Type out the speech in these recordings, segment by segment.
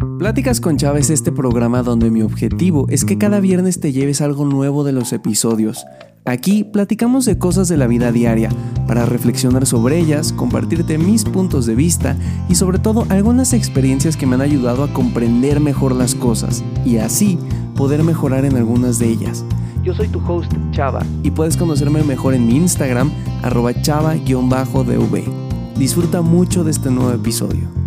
Pláticas con Chava es este programa donde mi objetivo es que cada viernes te lleves algo nuevo de los episodios. Aquí platicamos de cosas de la vida diaria, para reflexionar sobre ellas, compartirte mis puntos de vista y sobre todo algunas experiencias que me han ayudado a comprender mejor las cosas y así poder mejorar en algunas de ellas. Yo soy tu host Chava y puedes conocerme mejor en mi Instagram arroba chava-dv. Disfruta mucho de este nuevo episodio.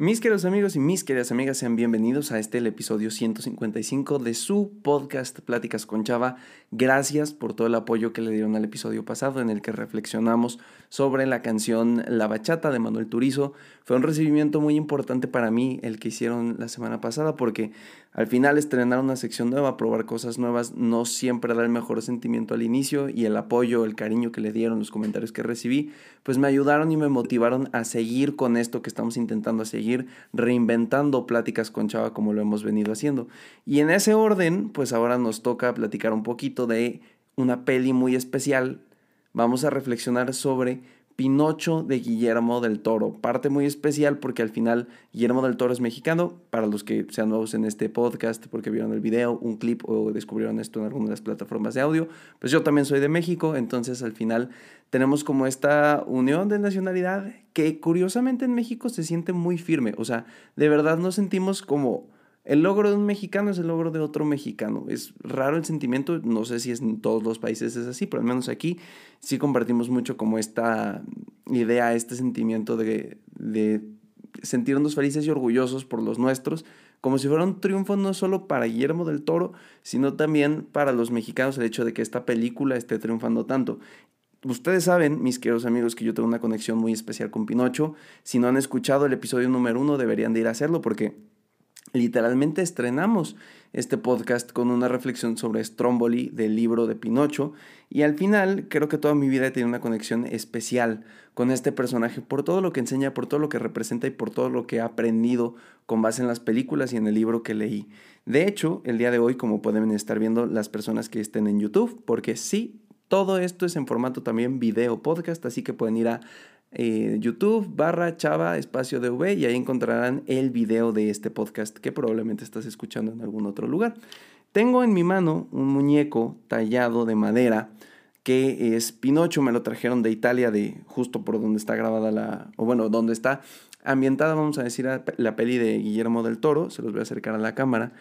Mis queridos amigos y mis queridas amigas, sean bienvenidos a este el episodio 155 de su podcast Pláticas con Chava. Gracias por todo el apoyo que le dieron al episodio pasado en el que reflexionamos sobre la canción La Bachata de Manuel Turizo. Fue un recibimiento muy importante para mí el que hicieron la semana pasada porque al final estrenar una sección nueva, probar cosas nuevas, no siempre da el mejor sentimiento al inicio y el apoyo, el cariño que le dieron, los comentarios que recibí, pues me ayudaron y me motivaron a seguir con esto que estamos intentando seguir, reinventando pláticas con Chava como lo hemos venido haciendo. Y en ese orden, pues ahora nos toca platicar un poquito de una peli muy especial. Vamos a reflexionar sobre Pinocho de Guillermo del Toro. Parte muy especial porque al final Guillermo del Toro es mexicano. Para los que sean nuevos en este podcast, porque vieron el video, un clip o descubrieron esto en alguna de las plataformas de audio, pues yo también soy de México. Entonces al final tenemos como esta unión de nacionalidad que curiosamente en México se siente muy firme. O sea, de verdad nos sentimos como el logro de un mexicano es el logro de otro mexicano. Es raro el sentimiento, no sé si en todos los países es así, pero al menos aquí sí compartimos mucho como esta idea, este sentimiento de, de sentirnos felices y orgullosos por los nuestros, como si fuera un triunfo no solo para Guillermo del Toro, sino también para los mexicanos el hecho de que esta película esté triunfando tanto. Ustedes saben, mis queridos amigos, que yo tengo una conexión muy especial con Pinocho. Si no han escuchado el episodio número uno, deberían de ir a hacerlo porque literalmente estrenamos este podcast con una reflexión sobre Stromboli del libro de Pinocho y al final creo que toda mi vida he tenido una conexión especial con este personaje por todo lo que enseña, por todo lo que representa y por todo lo que he aprendido con base en las películas y en el libro que leí. De hecho, el día de hoy, como pueden estar viendo las personas que estén en YouTube, porque sí, todo esto es en formato también video podcast, así que pueden ir a eh, YouTube barra Chava espacio DV y ahí encontrarán el video de este podcast que probablemente estás escuchando en algún otro lugar. Tengo en mi mano un muñeco tallado de madera que es Pinocho, me lo trajeron de Italia, de justo por donde está grabada la, o bueno, donde está ambientada, vamos a decir, la peli de Guillermo del Toro, se los voy a acercar a la cámara.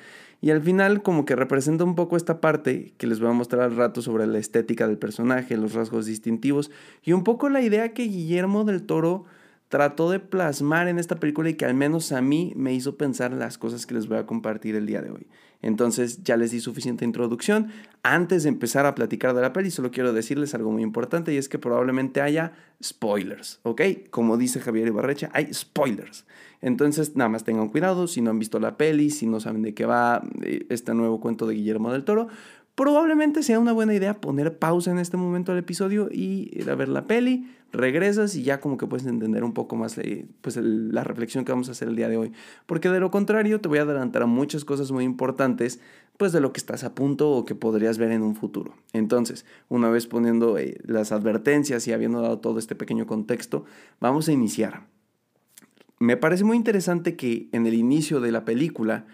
Y al final como que representa un poco esta parte que les voy a mostrar al rato sobre la estética del personaje, los rasgos distintivos y un poco la idea que Guillermo del Toro trató de plasmar en esta película y que al menos a mí me hizo pensar las cosas que les voy a compartir el día de hoy. Entonces ya les di suficiente introducción. Antes de empezar a platicar de la peli, solo quiero decirles algo muy importante y es que probablemente haya spoilers, ¿ok? Como dice Javier Ibarrecha, hay spoilers. Entonces, nada más tengan cuidado si no han visto la peli, si no saben de qué va eh, este nuevo cuento de Guillermo del Toro, probablemente sea una buena idea poner pausa en este momento del episodio y ir a ver la peli, regresas y ya como que puedes entender un poco más eh, pues la reflexión que vamos a hacer el día de hoy. Porque de lo contrario te voy a adelantar a muchas cosas muy importantes pues de lo que estás a punto o que podrías ver en un futuro. Entonces, una vez poniendo eh, las advertencias y habiendo dado todo este pequeño contexto, vamos a iniciar. Me parece muy interesante que en el inicio de la película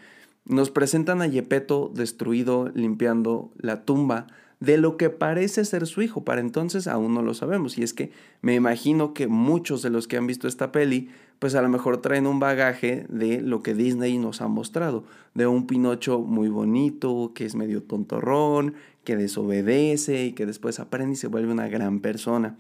nos presentan a Yepeto destruido limpiando la tumba de lo que parece ser su hijo. Para entonces aún no lo sabemos. Y es que me imagino que muchos de los que han visto esta peli, pues a lo mejor traen un bagaje de lo que Disney nos ha mostrado. De un Pinocho muy bonito, que es medio tontorrón, que desobedece y que después aprende y se vuelve una gran persona.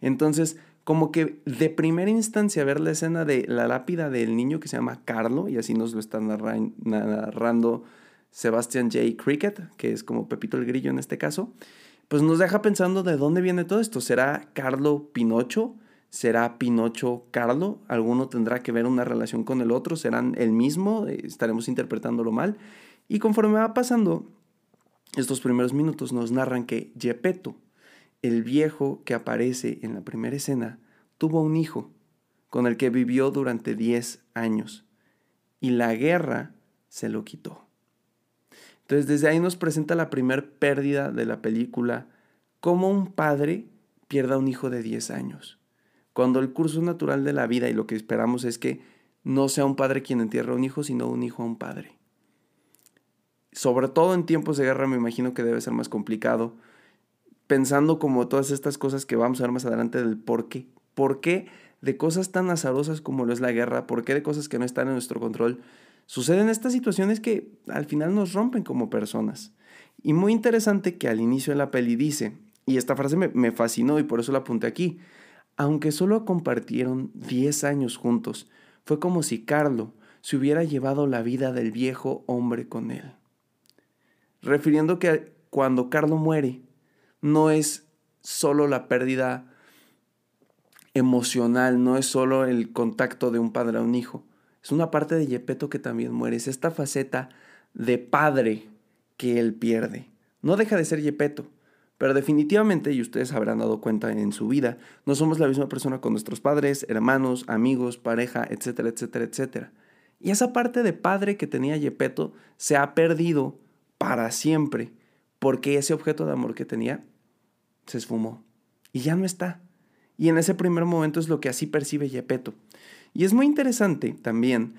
Entonces, como que de primera instancia ver la escena de la lápida del niño que se llama Carlo, y así nos lo está narrando Sebastian J. Cricket, que es como Pepito el Grillo en este caso, pues nos deja pensando de dónde viene todo esto. ¿Será Carlo Pinocho? ¿Será Pinocho Carlo? ¿Alguno tendrá que ver una relación con el otro? ¿Serán el mismo? ¿Estaremos interpretándolo mal? Y conforme va pasando estos primeros minutos nos narran que Gepetto, el viejo que aparece en la primera escena tuvo un hijo con el que vivió durante 10 años. y la guerra se lo quitó. Entonces desde ahí nos presenta la primer pérdida de la película, cómo un padre pierda a un hijo de 10 años. Cuando el curso natural de la vida y lo que esperamos es que no sea un padre quien entierra a un hijo, sino un hijo a un padre. Sobre todo en tiempos de guerra me imagino que debe ser más complicado, pensando como todas estas cosas que vamos a ver más adelante del por qué. ¿Por qué de cosas tan azarosas como lo es la guerra? ¿Por qué de cosas que no están en nuestro control? Suceden estas situaciones que al final nos rompen como personas. Y muy interesante que al inicio de la peli dice, y esta frase me, me fascinó y por eso la apunté aquí, aunque solo compartieron 10 años juntos, fue como si Carlo se hubiera llevado la vida del viejo hombre con él. Refiriendo que cuando Carlo muere, no es solo la pérdida emocional, no es solo el contacto de un padre a un hijo, es una parte de Yepeto que también muere, es esta faceta de padre que él pierde. No deja de ser Yepeto, pero definitivamente, y ustedes habrán dado cuenta en su vida, no somos la misma persona con nuestros padres, hermanos, amigos, pareja, etcétera, etcétera, etcétera. Y esa parte de padre que tenía Yepeto se ha perdido para siempre, porque ese objeto de amor que tenía se esfumó y ya no está. Y en ese primer momento es lo que así percibe Yepeto. Y es muy interesante también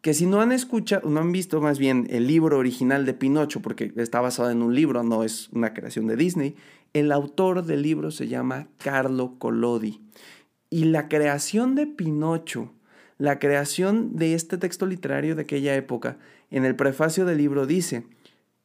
que si no han escuchado, no han visto más bien el libro original de Pinocho, porque está basado en un libro, no es una creación de Disney, el autor del libro se llama Carlo Collodi. Y la creación de Pinocho, la creación de este texto literario de aquella época, en el prefacio del libro dice,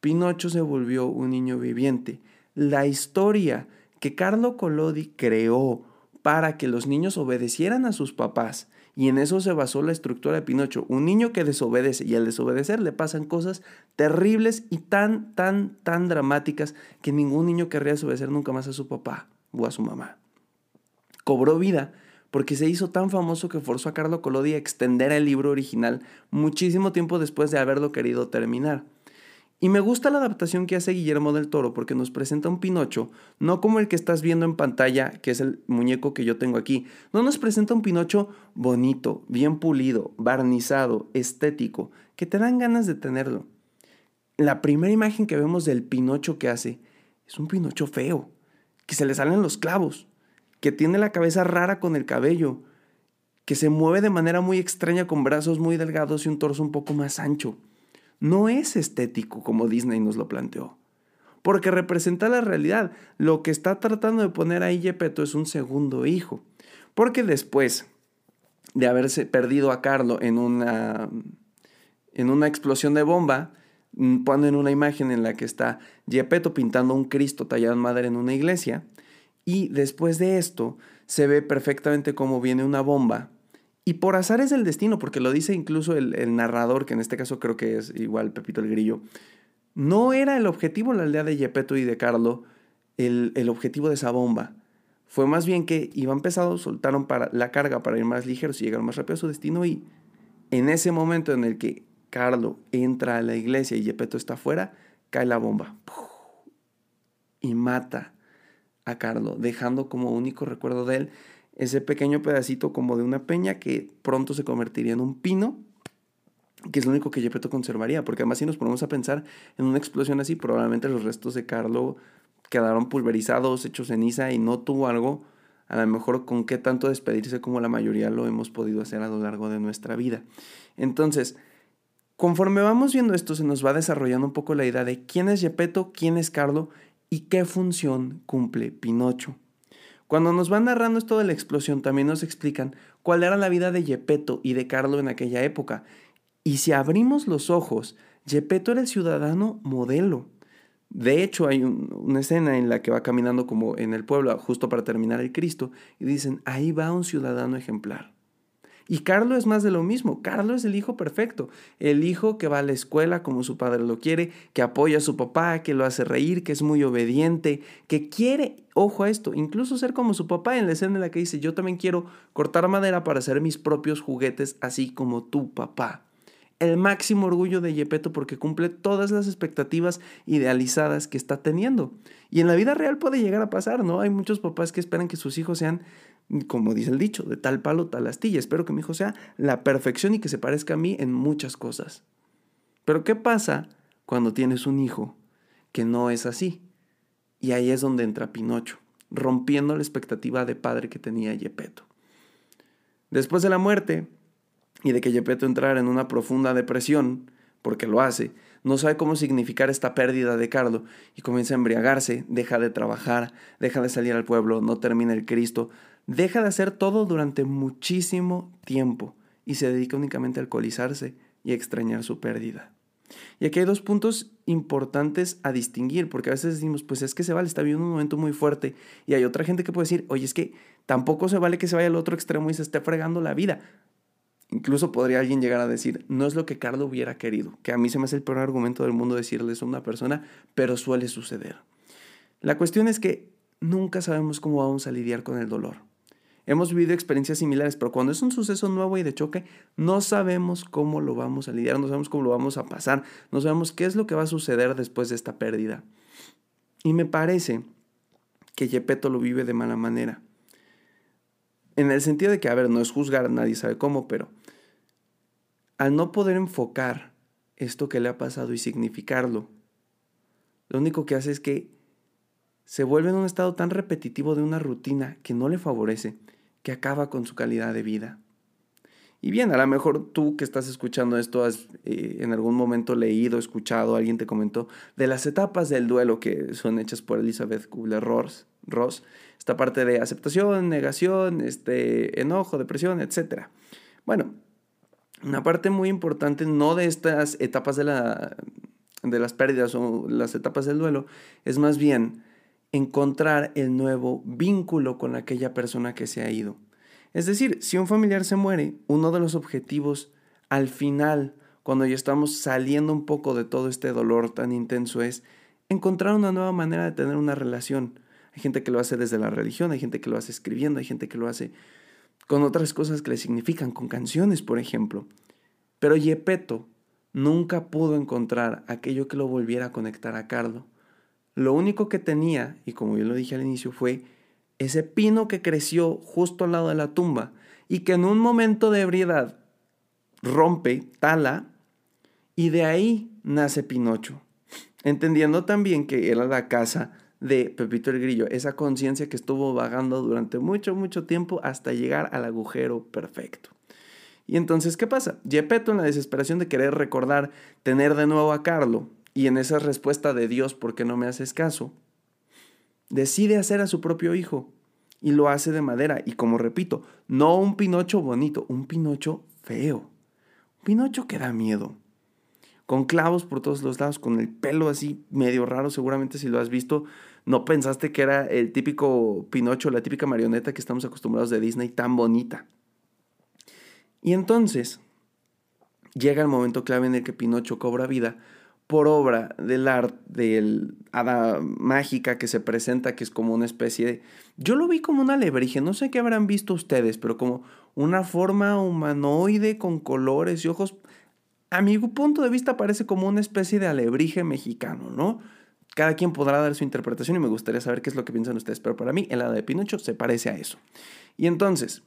Pinocho se volvió un niño viviente. La historia que Carlo Collodi creó para que los niños obedecieran a sus papás y en eso se basó la estructura de Pinocho. Un niño que desobedece y al desobedecer le pasan cosas terribles y tan, tan, tan dramáticas que ningún niño querría desobedecer nunca más a su papá o a su mamá. Cobró vida porque se hizo tan famoso que forzó a Carlo Collodi a extender el libro original muchísimo tiempo después de haberlo querido terminar. Y me gusta la adaptación que hace Guillermo del Toro porque nos presenta un Pinocho, no como el que estás viendo en pantalla, que es el muñeco que yo tengo aquí. No nos presenta un Pinocho bonito, bien pulido, barnizado, estético, que te dan ganas de tenerlo. La primera imagen que vemos del Pinocho que hace es un Pinocho feo, que se le salen los clavos, que tiene la cabeza rara con el cabello, que se mueve de manera muy extraña con brazos muy delgados y un torso un poco más ancho no es estético como Disney nos lo planteó. Porque representa la realidad. Lo que está tratando de poner ahí Gepetto es un segundo hijo. Porque después de haberse perdido a Carlo en una, en una explosión de bomba, mm, ponen una imagen en la que está Gepetto pintando un Cristo tallado en madera en una iglesia. Y después de esto se ve perfectamente cómo viene una bomba y por azar es el destino, porque lo dice incluso el, narrador, que en este caso creo que es igual Pepito el Grillo. No era el objetivo la aldea de Yepeto y de Carlo, el, objetivo de esa bomba. Fue más bien que iban pesados, soltaron para, la carga para ir más ligeros y llegar más rápido a su destino. Y en ese momento en el que Carlo entra a la iglesia y Yepeto está afuera, cae la bomba. Y mata a Carlo, dejando como único recuerdo de él ese pequeño pedacito como de una peña que pronto se convertiría en un pino, que es lo único que Gepetto conservaría, porque además si nos ponemos a pensar en una explosión así, probablemente los restos de Carlo quedaron pulverizados, hechos ceniza y no tuvo algo, a lo mejor con qué tanto despedirse como la mayoría lo hemos podido hacer a lo largo de nuestra vida. Entonces, conforme vamos viendo esto, se nos va desarrollando un poco la idea de quién es Gepetto, quién es Carlo y qué función cumple Pinocho. Cuando nos van narrando esto de la explosión, también nos explican cuál era la vida de Gepetto y de Carlo en aquella época. Y si abrimos los ojos, Gepetto era el ciudadano modelo. De hecho, hay una escena en la que va caminando como en el pueblo, justo para terminar el Cristo, y dicen, ahí va un ciudadano ejemplar. Y Carlos es más de lo mismo. Carlos es el hijo perfecto. El hijo que va a la escuela como su padre lo quiere, que apoya a su papá, que lo hace reír, que es muy obediente, que quiere, ojo a esto, incluso ser como su papá en la escena en la que dice, yo también quiero cortar madera para hacer mis propios juguetes, así como tu papá. El máximo orgullo de Yepeto porque cumple todas las expectativas idealizadas que está teniendo. Y en la vida real puede llegar a pasar, ¿no? Hay muchos papás que esperan que sus hijos sean como dice el dicho, de tal palo, tal astilla. Espero que mi hijo sea la perfección y que se parezca a mí en muchas cosas. Pero ¿qué pasa cuando tienes un hijo que no es así? Y ahí es donde entra Pinocho, rompiendo la expectativa de padre que tenía Yepeto. Después de la muerte y de que Yepeto entrara en una profunda depresión, porque lo hace, no sabe cómo significar esta pérdida de Carlo y comienza a embriagarse, deja de trabajar, deja de salir al pueblo, no termina el Cristo, deja de hacer todo durante muchísimo tiempo y se dedica únicamente a alcoholizarse y extrañar su pérdida. Y aquí hay dos puntos importantes a distinguir, porque a veces decimos, pues es que se vale, está viviendo un momento muy fuerte, y hay otra gente que puede decir, oye, es que tampoco se vale que se vaya al otro extremo y se esté fregando la vida. Incluso podría alguien llegar a decir, no es lo que Carlos hubiera querido, que a mí se me hace el peor argumento del mundo decirle eso a una persona, pero suele suceder. La cuestión es que nunca sabemos cómo vamos a lidiar con el dolor. Hemos vivido experiencias similares, pero cuando es un suceso nuevo y de choque, no sabemos cómo lo vamos a lidiar, no sabemos cómo lo vamos a pasar, no sabemos qué es lo que va a suceder después de esta pérdida. Y me parece que Yepeto lo vive de mala manera. En el sentido de que, a ver, no es juzgar, nadie sabe cómo, pero al no poder enfocar esto que le ha pasado y significarlo, lo único que hace es que se vuelve en un estado tan repetitivo de una rutina que no le favorece, que acaba con su calidad de vida. Y bien, a lo mejor tú que estás escuchando esto has eh, en algún momento leído, escuchado, alguien te comentó de las etapas del duelo que son hechas por Elizabeth Kubler-Ross, Ross, esta parte de aceptación, negación, este, enojo, depresión, etc. Bueno, una parte muy importante, no de estas etapas de, la, de las pérdidas o las etapas del duelo, es más bien encontrar el nuevo vínculo con aquella persona que se ha ido. Es decir, si un familiar se muere, uno de los objetivos al final, cuando ya estamos saliendo un poco de todo este dolor tan intenso, es encontrar una nueva manera de tener una relación. Hay gente que lo hace desde la religión, hay gente que lo hace escribiendo, hay gente que lo hace con otras cosas que le significan, con canciones, por ejemplo. Pero Yepeto nunca pudo encontrar aquello que lo volviera a conectar a Carlo. Lo único que tenía, y como yo lo dije al inicio, fue ese pino que creció justo al lado de la tumba y que en un momento de ebriedad rompe, tala, y de ahí nace Pinocho. Entendiendo también que era la casa de Pepito el Grillo, esa conciencia que estuvo vagando durante mucho, mucho tiempo hasta llegar al agujero perfecto. Y entonces, ¿qué pasa? Gepetto, en la desesperación de querer recordar tener de nuevo a Carlo, y en esa respuesta de Dios, ¿por qué no me haces caso? Decide hacer a su propio hijo y lo hace de madera. Y como repito, no un Pinocho bonito, un Pinocho feo. Un Pinocho que da miedo con clavos por todos los lados, con el pelo así medio raro, seguramente si lo has visto, no pensaste que era el típico Pinocho, la típica marioneta que estamos acostumbrados de Disney, tan bonita. Y entonces llega el momento clave en el que Pinocho cobra vida por obra del arte, del hada mágica que se presenta, que es como una especie de... Yo lo vi como una alebrije, no sé qué habrán visto ustedes, pero como una forma humanoide con colores y ojos a mi punto de vista parece como una especie de alebrije mexicano, ¿no? Cada quien podrá dar su interpretación y me gustaría saber qué es lo que piensan ustedes, pero para mí el hada de Pinocho se parece a eso. Y entonces,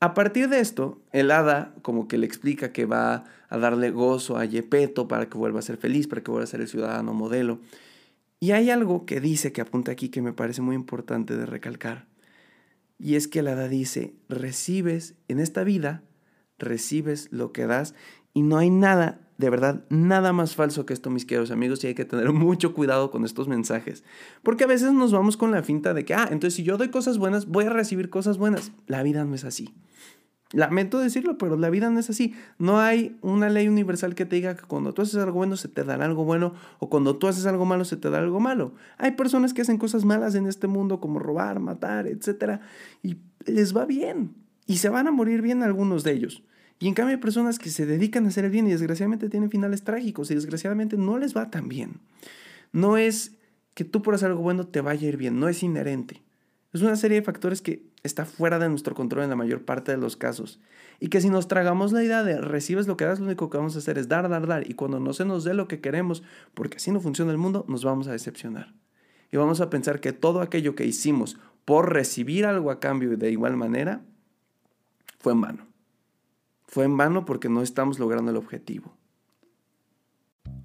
a partir de esto, el hada como que le explica que va a darle gozo a Yepeto para que vuelva a ser feliz, para que vuelva a ser el ciudadano modelo. Y hay algo que dice, que apunta aquí, que me parece muy importante de recalcar. Y es que el hada dice, recibes en esta vida, recibes lo que das y no hay nada, de verdad, nada más falso que esto, mis queridos amigos, y hay que tener mucho cuidado con estos mensajes. Porque a veces nos vamos con la finta de que, ah, entonces si yo doy cosas buenas, voy a recibir cosas buenas. La vida no es así. Lamento decirlo, pero la vida no es así. No hay una ley universal que te diga que cuando tú haces algo bueno se te dará algo bueno o cuando tú haces algo malo se te da algo malo. Hay personas que hacen cosas malas en este mundo como robar, matar, etc. Y les va bien. Y se van a morir bien algunos de ellos. Y en cambio hay personas que se dedican a hacer el bien y desgraciadamente tienen finales trágicos y desgraciadamente no les va tan bien. No es que tú por hacer algo bueno te vaya a ir bien, no es inherente. Es una serie de factores que está fuera de nuestro control en la mayor parte de los casos. Y que si nos tragamos la idea de recibes lo que das, lo único que vamos a hacer es dar, dar, dar. Y cuando no se nos dé lo que queremos, porque así no funciona el mundo, nos vamos a decepcionar. Y vamos a pensar que todo aquello que hicimos por recibir algo a cambio de igual manera, fue en vano. Fue en vano porque no estamos logrando el objetivo.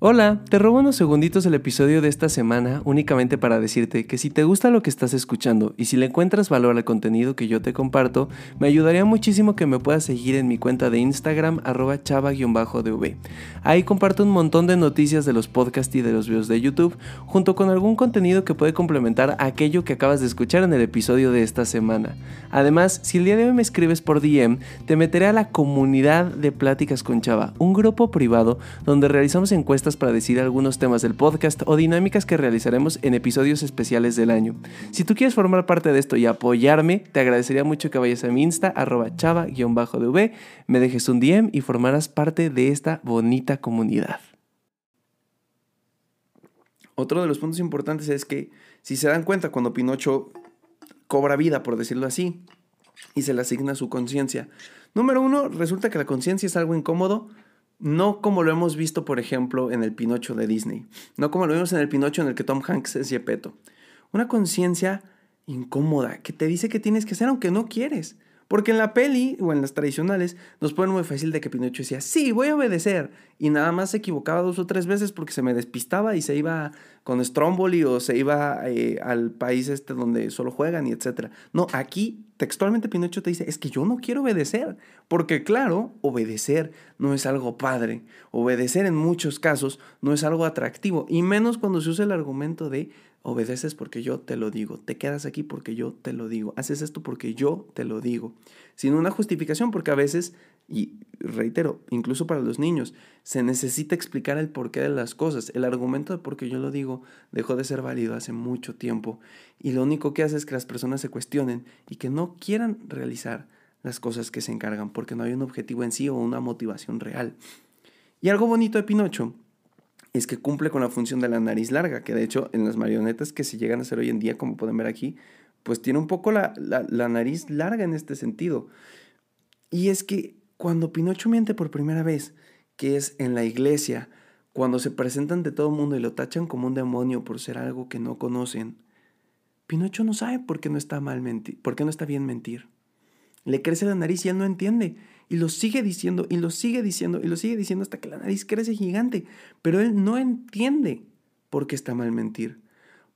Hola, te robo unos segunditos el episodio de esta semana únicamente para decirte que si te gusta lo que estás escuchando y si le encuentras valor al contenido que yo te comparto, me ayudaría muchísimo que me puedas seguir en mi cuenta de Instagram arroba chava-dv. Ahí comparto un montón de noticias de los podcasts y de los videos de YouTube, junto con algún contenido que puede complementar aquello que acabas de escuchar en el episodio de esta semana. Además, si el día de hoy me escribes por DM, te meteré a la comunidad de Pláticas con Chava, un grupo privado donde realizamos para decir algunos temas del podcast o dinámicas que realizaremos en episodios especiales del año. Si tú quieres formar parte de esto y apoyarme, te agradecería mucho que vayas a mi insta, arroba chava-dv, me dejes un DM y formarás parte de esta bonita comunidad. Otro de los puntos importantes es que, si se dan cuenta, cuando Pinocho cobra vida, por decirlo así, y se le asigna su conciencia, número uno, resulta que la conciencia es algo incómodo, no como lo hemos visto, por ejemplo, en el Pinocho de Disney. No como lo vimos en el Pinocho en el que Tom Hanks es Yepeto. Una conciencia incómoda que te dice que tienes que hacer aunque no quieres. Porque en la peli o en las tradicionales nos ponen muy fácil de que Pinocho decía, sí, voy a obedecer. Y nada más se equivocaba dos o tres veces porque se me despistaba y se iba con Stromboli o se iba eh, al país este donde solo juegan y etc. No, aquí textualmente Pinocho te dice, es que yo no quiero obedecer. Porque claro, obedecer no es algo padre. Obedecer en muchos casos no es algo atractivo. Y menos cuando se usa el argumento de Obedeces porque yo te lo digo. Te quedas aquí porque yo te lo digo. Haces esto porque yo te lo digo. Sin una justificación porque a veces, y reitero, incluso para los niños, se necesita explicar el porqué de las cosas. El argumento de por qué yo lo digo dejó de ser válido hace mucho tiempo. Y lo único que hace es que las personas se cuestionen y que no quieran realizar las cosas que se encargan porque no hay un objetivo en sí o una motivación real. Y algo bonito de Pinocho es que cumple con la función de la nariz larga, que de hecho en las marionetas que se llegan a hacer hoy en día, como pueden ver aquí, pues tiene un poco la, nariz larga en este sentido. Y es que cuando Pinocho miente por primera vez, que es en la iglesia, cuando se presentan de todo el mundo y lo tachan como un demonio por ser algo que no conocen, Pinocho no sabe por qué no está mal mentir, por qué no está bien mentir. Le crece la nariz y él no entiende. Y lo sigue diciendo y lo sigue diciendo y lo sigue diciendo hasta que la nariz crece gigante. Pero él no entiende por qué está mal mentir.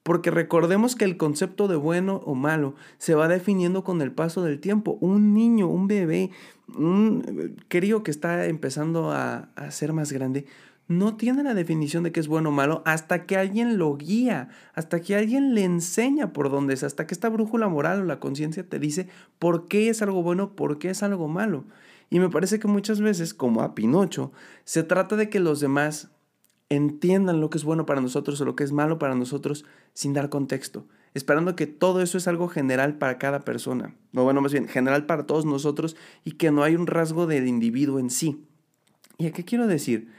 Porque recordemos que el concepto de bueno o malo se va definiendo con el paso del tiempo. Un niño, un bebé, un crío que está empezando a, a ser más grande, no tiene la definición de qué es bueno o malo hasta que alguien lo guía, hasta que alguien le enseña por dónde es, hasta que esta brújula moral o la conciencia te dice por qué es algo bueno, por qué es algo malo. Y me parece que muchas veces, como a Pinocho, se trata de que los demás entiendan lo que es bueno para nosotros o lo que es malo para nosotros sin dar contexto, esperando que todo eso es algo general para cada persona, o bueno, más bien general para todos nosotros y que no hay un rasgo del individuo en sí. ¿Y a qué quiero decir?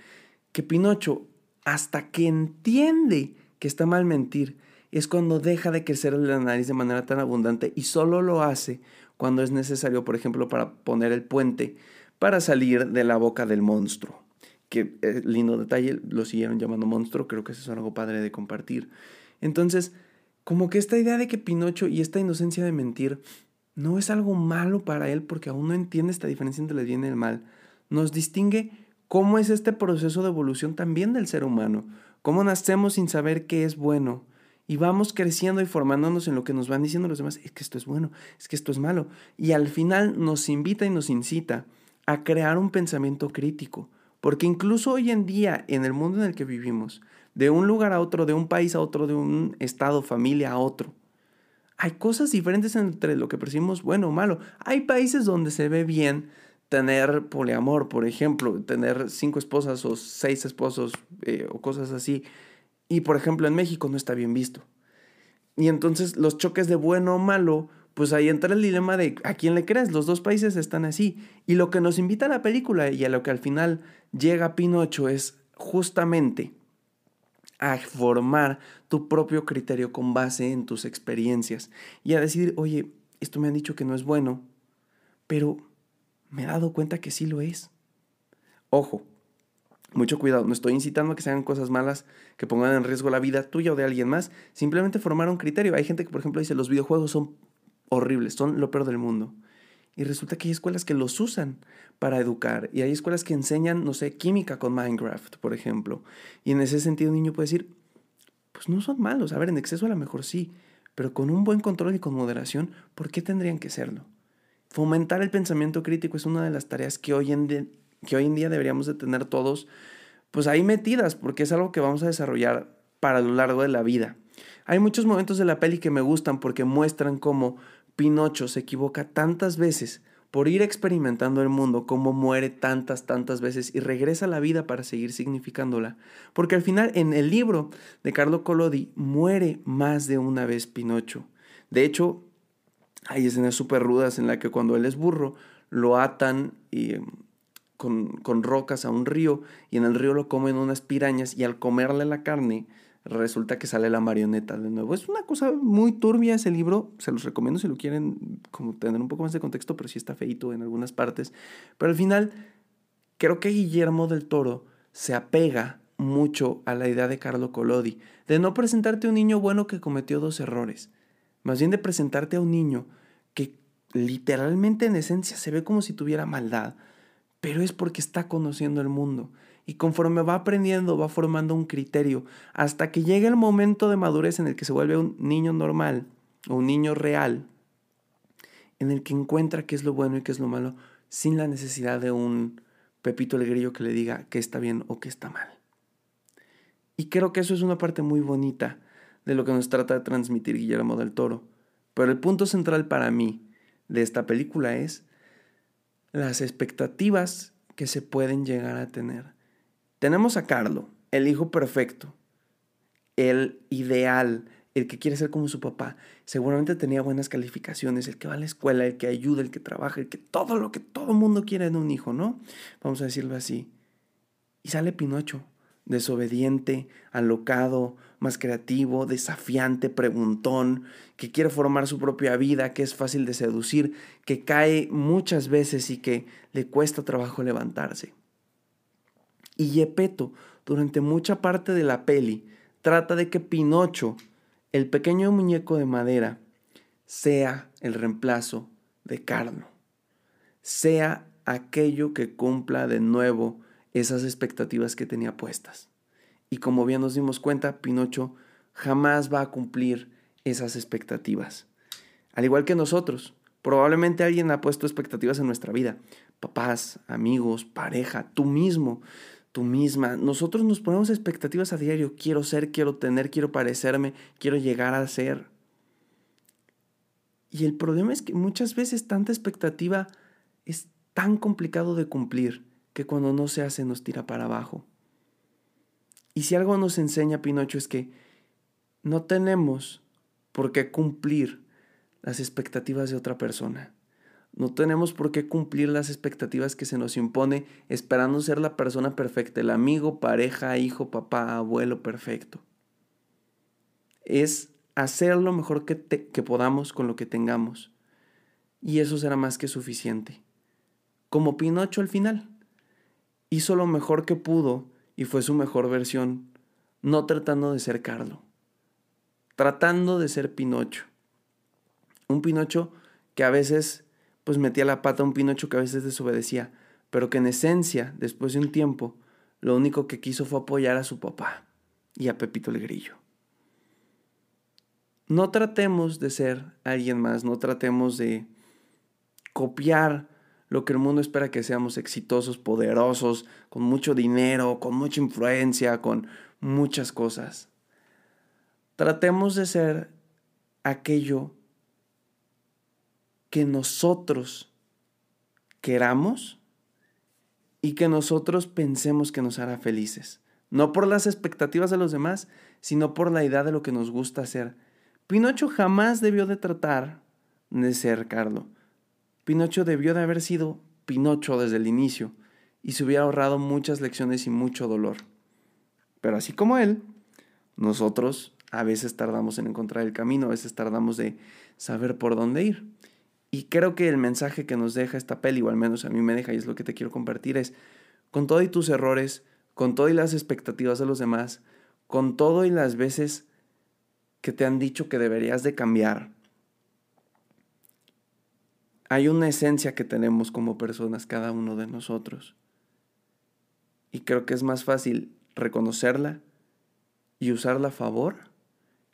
Que Pinocho, hasta que entiende que está mal mentir, es cuando deja de crecer la nariz de manera tan abundante y solo lo hace cuando es necesario, por ejemplo, para poner el puente para salir de la boca del monstruo. Que eh, lindo detalle, lo siguieron llamando monstruo, creo que eso es algo padre de compartir. Entonces, como que esta idea de que Pinocho y esta inocencia de mentir no es algo malo para él porque aún no entiende esta diferencia entre el bien y el mal, nos distingue cómo es este proceso de evolución también del ser humano, cómo nacemos sin saber qué es bueno, y vamos creciendo y formándonos en lo que nos van diciendo los demás, es que esto es bueno, es que esto es malo. Y al final nos invita y nos incita a crear un pensamiento crítico. Porque incluso hoy en día, en el mundo en el que vivimos, de un lugar a otro, de un país a otro, de un estado, familia a otro, hay cosas diferentes entre lo que percibimos bueno o malo. Hay países donde se ve bien tener poliamor, por ejemplo, tener cinco esposas o seis esposos eh, o cosas así. Y por ejemplo en México no está bien visto. Y entonces los choques de bueno o malo, pues ahí entra el dilema de a quién le crees, los dos países están así. Y lo que nos invita a la película y a lo que al final llega Pinocho es justamente a formar tu propio criterio con base en tus experiencias y a decir, oye, esto me han dicho que no es bueno, pero me he dado cuenta que sí lo es. Ojo, mucho cuidado, no estoy incitando a que se hagan cosas malas que pongan en riesgo la vida tuya o de alguien más, simplemente formar un criterio. Hay gente que, por ejemplo, dice los videojuegos son horribles, son lo peor del mundo. Y resulta que hay escuelas que los usan para educar. Y hay escuelas que enseñan, no sé, química con Minecraft, por ejemplo. Y en ese sentido un niño puede decir, pues no son malos. A ver, en exceso a lo mejor sí. Pero con un buen control y con moderación, ¿por qué tendrían que serlo? Fomentar el pensamiento crítico es una de las tareas que hoy en, que hoy en día deberíamos de tener todos, pues ahí metidas, porque es algo que vamos a desarrollar para lo largo de la vida. Hay muchos momentos de la peli que me gustan porque muestran cómo Pinocho se equivoca tantas veces por ir experimentando el mundo, cómo muere tantas, tantas veces y regresa a la vida para seguir significándola. Porque al final, en el libro de Carlo Collodi, muere más de una vez Pinocho. De hecho, hay escenas súper rudas en la que cuando él es burro, lo atan y, em, con, con rocas a un río y en el río lo comen unas pirañas y al comerle la carne, resulta que sale la marioneta de nuevo. Es una cosa muy turbia ese libro, se los recomiendo si lo quieren como tener un poco más de contexto, pero sí está feito en algunas partes. Pero al final, creo que Guillermo del Toro se apega mucho a la idea de Carlo Collodi, de no presentarte a un niño bueno que cometió dos errores, más bien de presentarte a un niño que literalmente en esencia se ve como si tuviera maldad, pero es porque está conociendo el mundo y conforme va aprendiendo, va formando un criterio, hasta que llegue el momento de madurez en el que se vuelve un niño normal o un niño real, en el que encuentra qué es lo bueno y qué es lo malo, sin la necesidad de un Pepito el Grillo que le diga qué está bien o qué está mal. Y creo que eso es una parte muy bonita de lo que nos trata de transmitir Guillermo del Toro. Pero el punto central para mí de esta película es las expectativas que se pueden llegar a tener tenemos a Carlo, el hijo perfecto, el ideal, el que quiere ser como su papá. Seguramente tenía buenas calificaciones, el que va a la escuela, el que ayuda, el que trabaja, el que todo lo que todo mundo quiere en un hijo, ¿no? Vamos a decirlo así. Y sale Pinocho, desobediente, alocado, más creativo, desafiante, preguntón, que quiere formar su propia vida, que es fácil de seducir, que cae muchas veces y que le cuesta trabajo levantarse. Y Gepetto, durante mucha parte de la peli, trata de que Pinocho, el pequeño muñeco de madera, sea el reemplazo de Carlo, sea aquello que cumpla de nuevo esas expectativas que tenía puestas. Y como bien nos dimos cuenta, Pinocho jamás va a cumplir esas expectativas. Al igual que nosotros, probablemente alguien ha puesto expectativas en nuestra vida. Papás, amigos, pareja, tú mismo tú misma. Nosotros nos ponemos expectativas a diario. Quiero ser, quiero tener, quiero parecerme, quiero llegar a ser. Y el problema es que muchas veces tanta expectativa es tan complicado de cumplir que cuando no se hace nos tira para abajo. Y si algo nos enseña Pinocho es que no tenemos por qué cumplir las expectativas de otra persona. No tenemos por qué cumplir las expectativas que se nos impone esperando ser la persona perfecta, el amigo, pareja, hijo, papá, abuelo perfecto. Es hacer lo mejor que, que podamos con lo que tengamos. Y eso será más que suficiente. Como Pinocho al final. Hizo lo mejor que pudo y fue su mejor versión, no tratando de ser Carlo, tratando de ser Pinocho. Un Pinocho que a veces pues metía la pata un Pinocho que a veces desobedecía, pero que en esencia, después de un tiempo, lo único que quiso fue apoyar a su papá y a Pepito el Grillo. No tratemos de ser alguien más, no tratemos de copiar lo que el mundo espera que seamos exitosos, poderosos, con mucho dinero, con mucha influencia, con muchas cosas. Tratemos de ser aquello que nosotros queramos y que nosotros pensemos que nos hará felices. No por las expectativas de los demás, sino por la idea de lo que nos gusta hacer. Pinocho jamás debió de tratar de ser Carlo. Pinocho debió de haber sido Pinocho desde el inicio y se hubiera ahorrado muchas lecciones y mucho dolor. Pero así como él, nosotros a veces tardamos en encontrar el camino, a veces tardamos de saber por dónde ir. Y creo que el mensaje que nos deja esta peli, o al menos a mí me deja y es lo que te quiero compartir, es con todo y tus errores, con todo y las expectativas de los demás, con todo y las veces que te han dicho que deberías de cambiar, hay una esencia que tenemos como personas, cada uno de nosotros. Y creo que es más fácil reconocerla y usarla a favor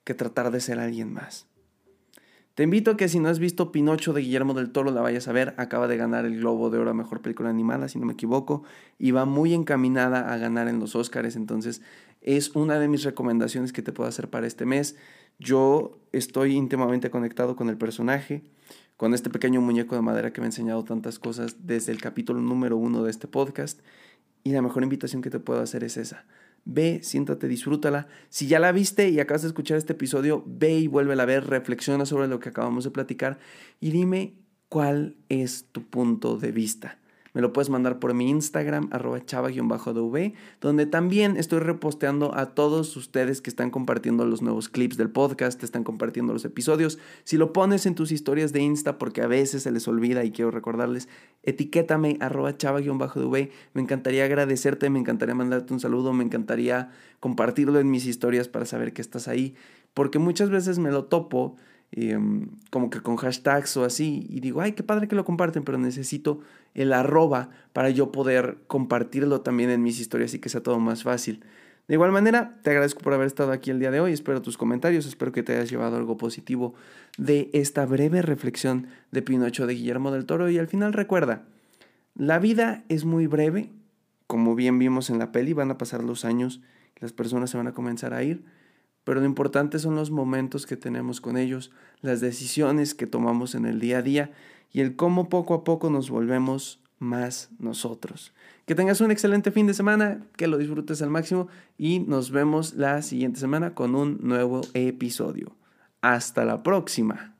que tratar de ser alguien más. Te invito a que si no has visto Pinocho de Guillermo del Toro la vayas a ver. Acaba de ganar el Globo de Oro a Mejor Película Animada, si no me equivoco, y va muy encaminada a ganar en los Oscars. Entonces es una de mis recomendaciones que te puedo hacer para este mes. Yo estoy íntimamente conectado con el personaje, con este pequeño muñeco de madera que me ha enseñado tantas cosas desde el capítulo número uno de este podcast. Y la mejor invitación que te puedo hacer es esa Ve, siéntate, disfrútala. Si ya la viste y acabas de escuchar este episodio, ve y vuélvela a ver, reflexiona sobre lo que acabamos de platicar y dime cuál es tu punto de vista. Me lo puedes mandar por mi Instagram, arroba chava-dv, donde también estoy reposteando a todos ustedes que están compartiendo los nuevos clips del podcast, están compartiendo los episodios. Si lo pones en tus historias de Insta, porque a veces se les olvida y quiero recordarles, etiquétame, arroba chava-dv. Me encantaría agradecerte, me encantaría mandarte un saludo, me encantaría compartirlo en mis historias para saber que estás ahí, porque muchas veces me lo topo Em, como que con hashtags o así, y digo, ay, qué padre que lo comparten, pero necesito el arroba para yo poder compartirlo también en mis historias y que sea todo más fácil. De igual manera, te agradezco por haber estado aquí el día de hoy, espero tus comentarios, espero que te hayas llevado algo positivo de esta breve reflexión de Pinocho de Guillermo del Toro y al final recuerda, la vida es muy breve, como bien vimos en la peli, van a pasar los años, las personas se van a comenzar a ir, pero lo importante son los momentos que tenemos con ellos, las decisiones que tomamos en el día a día y el cómo poco a poco nos volvemos más nosotros. Que tengas un excelente fin de semana, que lo disfrutes al máximo y nos vemos la siguiente semana con un nuevo episodio. Hasta la próxima.